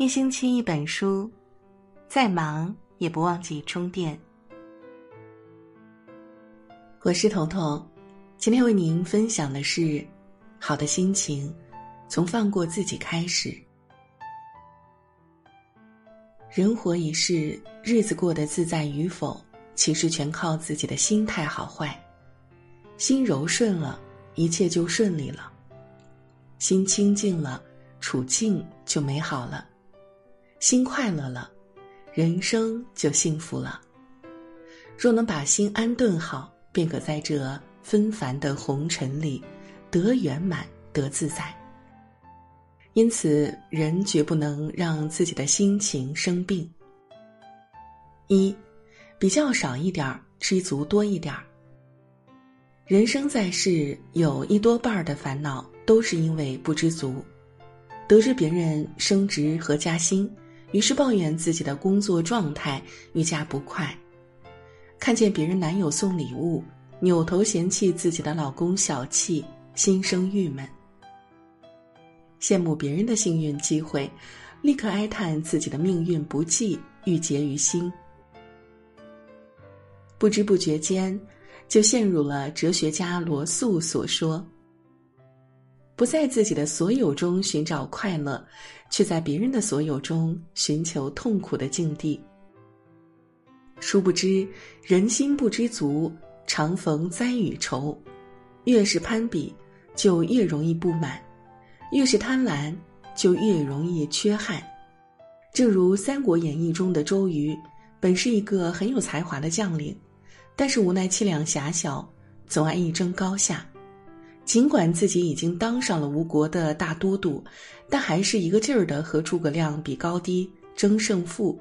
一星期一本书，再忙也不忘记充电。我是彤彤，今天为您分享的是：好的心情从放过自己开始。人活一世，日子过得自在与否，其实全靠自己的心态好坏。心柔顺了，一切就顺利了；心清净了，处境就美好了。心快乐了，人生就幸福了。若能把心安顿好，便可在这纷繁的红尘里得圆满、得自在。因此，人绝不能让自己的心情生病。一，比较少一点儿，知足多一点儿。人生在世，有一多半儿的烦恼都是因为不知足，得知别人升职和加薪。于是抱怨自己的工作状态愈加不快，看见别人男友送礼物，扭头嫌弃自己的老公小气，心生郁闷；羡慕别人的幸运机会，立刻哀叹自己的命运不济，郁结于心。不知不觉间，就陷入了哲学家罗素所说。不在自己的所有中寻找快乐，却在别人的所有中寻求痛苦的境地。殊不知，人心不知足，常逢灾与愁。越是攀比，就越容易不满；越是贪婪，就越容易缺憾。正如《三国演义》中的周瑜，本是一个很有才华的将领，但是无奈气量狭小，总爱一争高下。尽管自己已经当上了吴国的大都督，但还是一个劲儿的和诸葛亮比高低、争胜负，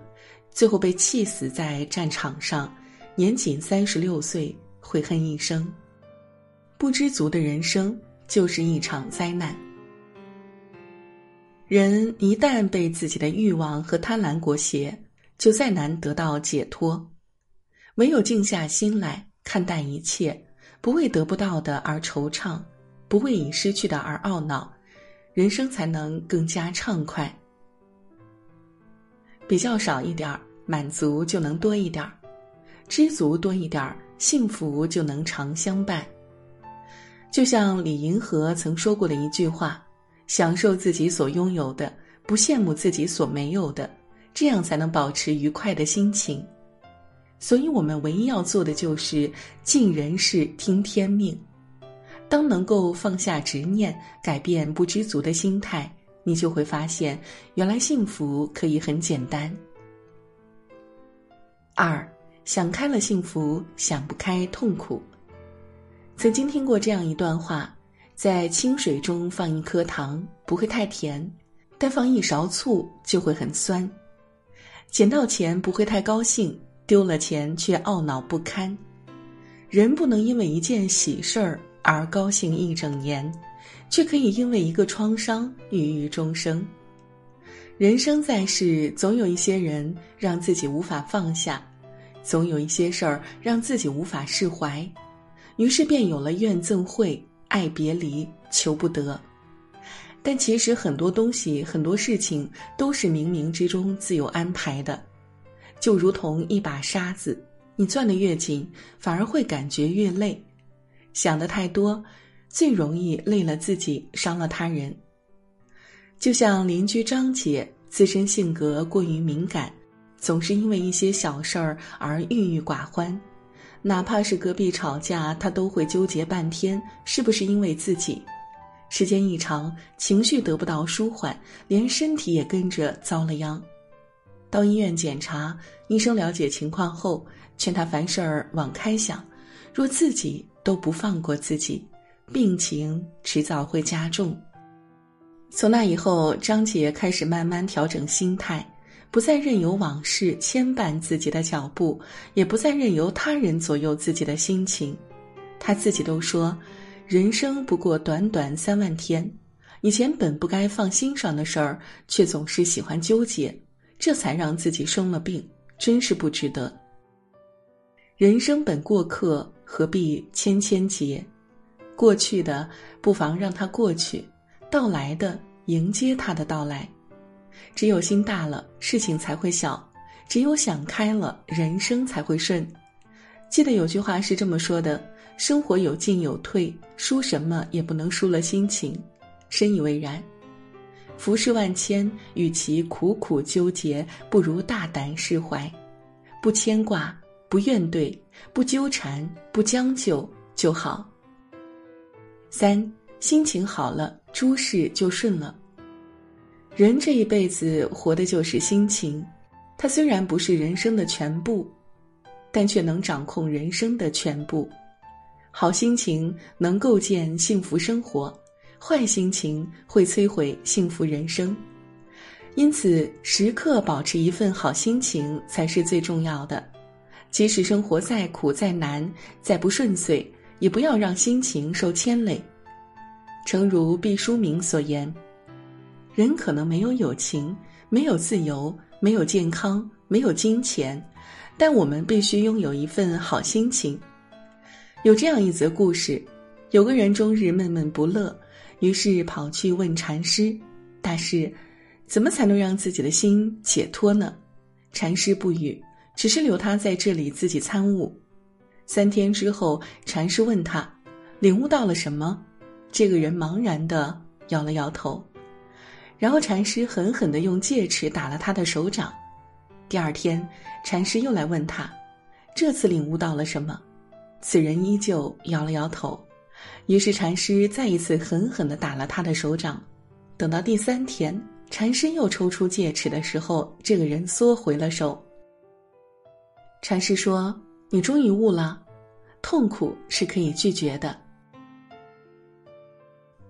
最后被气死在战场上，年仅三十六岁，悔恨一生。不知足的人生就是一场灾难。人一旦被自己的欲望和贪婪裹挟，就再难得到解脱。唯有静下心来看淡一切，不为得不到的而惆怅。不为已失去的而懊恼，人生才能更加畅快。比较少一点儿，满足就能多一点儿；知足多一点儿，幸福就能常相伴。就像李银河曾说过的一句话：“享受自己所拥有的，不羡慕自己所没有的，这样才能保持愉快的心情。”所以，我们唯一要做的就是尽人事，听天命。当能够放下执念，改变不知足的心态，你就会发现，原来幸福可以很简单。二想开了幸福，想不开痛苦。曾经听过这样一段话：在清水中放一颗糖，不会太甜；但放一勺醋就会很酸。捡到钱不会太高兴，丢了钱却懊恼不堪。人不能因为一件喜事儿。而高兴一整年，却可以因为一个创伤郁郁终生。人生在世，总有一些人让自己无法放下，总有一些事儿让自己无法释怀，于是便有了怨憎会、爱别离、求不得。但其实很多东西、很多事情都是冥冥之中自有安排的，就如同一把沙子，你攥得越紧，反而会感觉越累。想的太多，最容易累了自己，伤了他人。就像邻居张姐，自身性格过于敏感，总是因为一些小事儿而郁郁寡欢。哪怕是隔壁吵架，她都会纠结半天，是不是因为自己？时间一长，情绪得不到舒缓，连身体也跟着遭了殃。到医院检查，医生了解情况后，劝她凡事儿往开想，若自己。都不放过自己，病情迟早会加重。从那以后，张杰开始慢慢调整心态，不再任由往事牵绊自己的脚步，也不再任由他人左右自己的心情。他自己都说：“人生不过短短三万天，以前本不该放心上的事儿，却总是喜欢纠结，这才让自己生了病，真是不值得。”人生本过客。何必千千结？过去的不妨让它过去，到来的迎接它的到来。只有心大了，事情才会小；只有想开了，人生才会顺。记得有句话是这么说的：“生活有进有退，输什么也不能输了心情。”深以为然。浮世万千，与其苦苦纠结，不如大胆释怀，不牵挂，不怨怼，不纠缠，不将就就好。三，心情好了，诸事就顺了。人这一辈子活的就是心情，它虽然不是人生的全部，但却能掌控人生的全部。好心情能构建幸福生活，坏心情会摧毁幸福人生。因此，时刻保持一份好心情才是最重要的。即使生活再苦、再难、再不顺遂，也不要让心情受牵累。诚如毕淑敏所言。人可能没有友情，没有自由，没有健康，没有金钱，但我们必须拥有一份好心情。有这样一则故事：有个人终日闷闷不乐，于是跑去问禅师：“大师，怎么才能让自己的心解脱呢？”禅师不语，只是留他在这里自己参悟。三天之后，禅师问他：“领悟到了什么？”这个人茫然的摇了摇头。然后禅师狠狠地用戒尺打了他的手掌。第二天，禅师又来问他，这次领悟到了什么？此人依旧摇了摇头。于是禅师再一次狠狠地打了他的手掌。等到第三天，禅师又抽出戒尺的时候，这个人缩回了手。禅师说：“你终于悟了，痛苦是可以拒绝的。”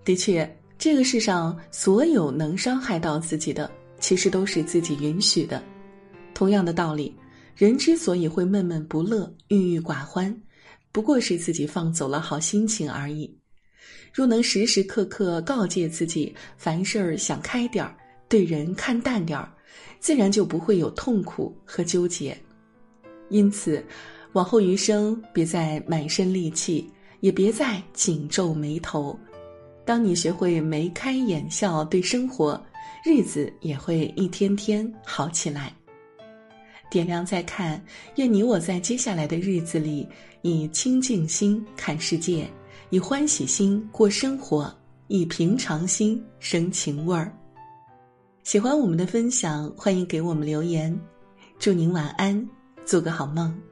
的确。这个世上所有能伤害到自己的，其实都是自己允许的。同样的道理，人之所以会闷闷不乐、郁郁寡欢，不过是自己放走了好心情而已。若能时时刻刻告诫自己，凡事儿想开点儿，对人看淡点儿，自然就不会有痛苦和纠结。因此，往后余生，别再满身戾气，也别再紧皱眉头。当你学会眉开眼笑对生活，日子也会一天天好起来。点亮再看，愿你我在接下来的日子里，以清净心看世界，以欢喜心过生活，以平常心生情味儿。喜欢我们的分享，欢迎给我们留言。祝您晚安，做个好梦。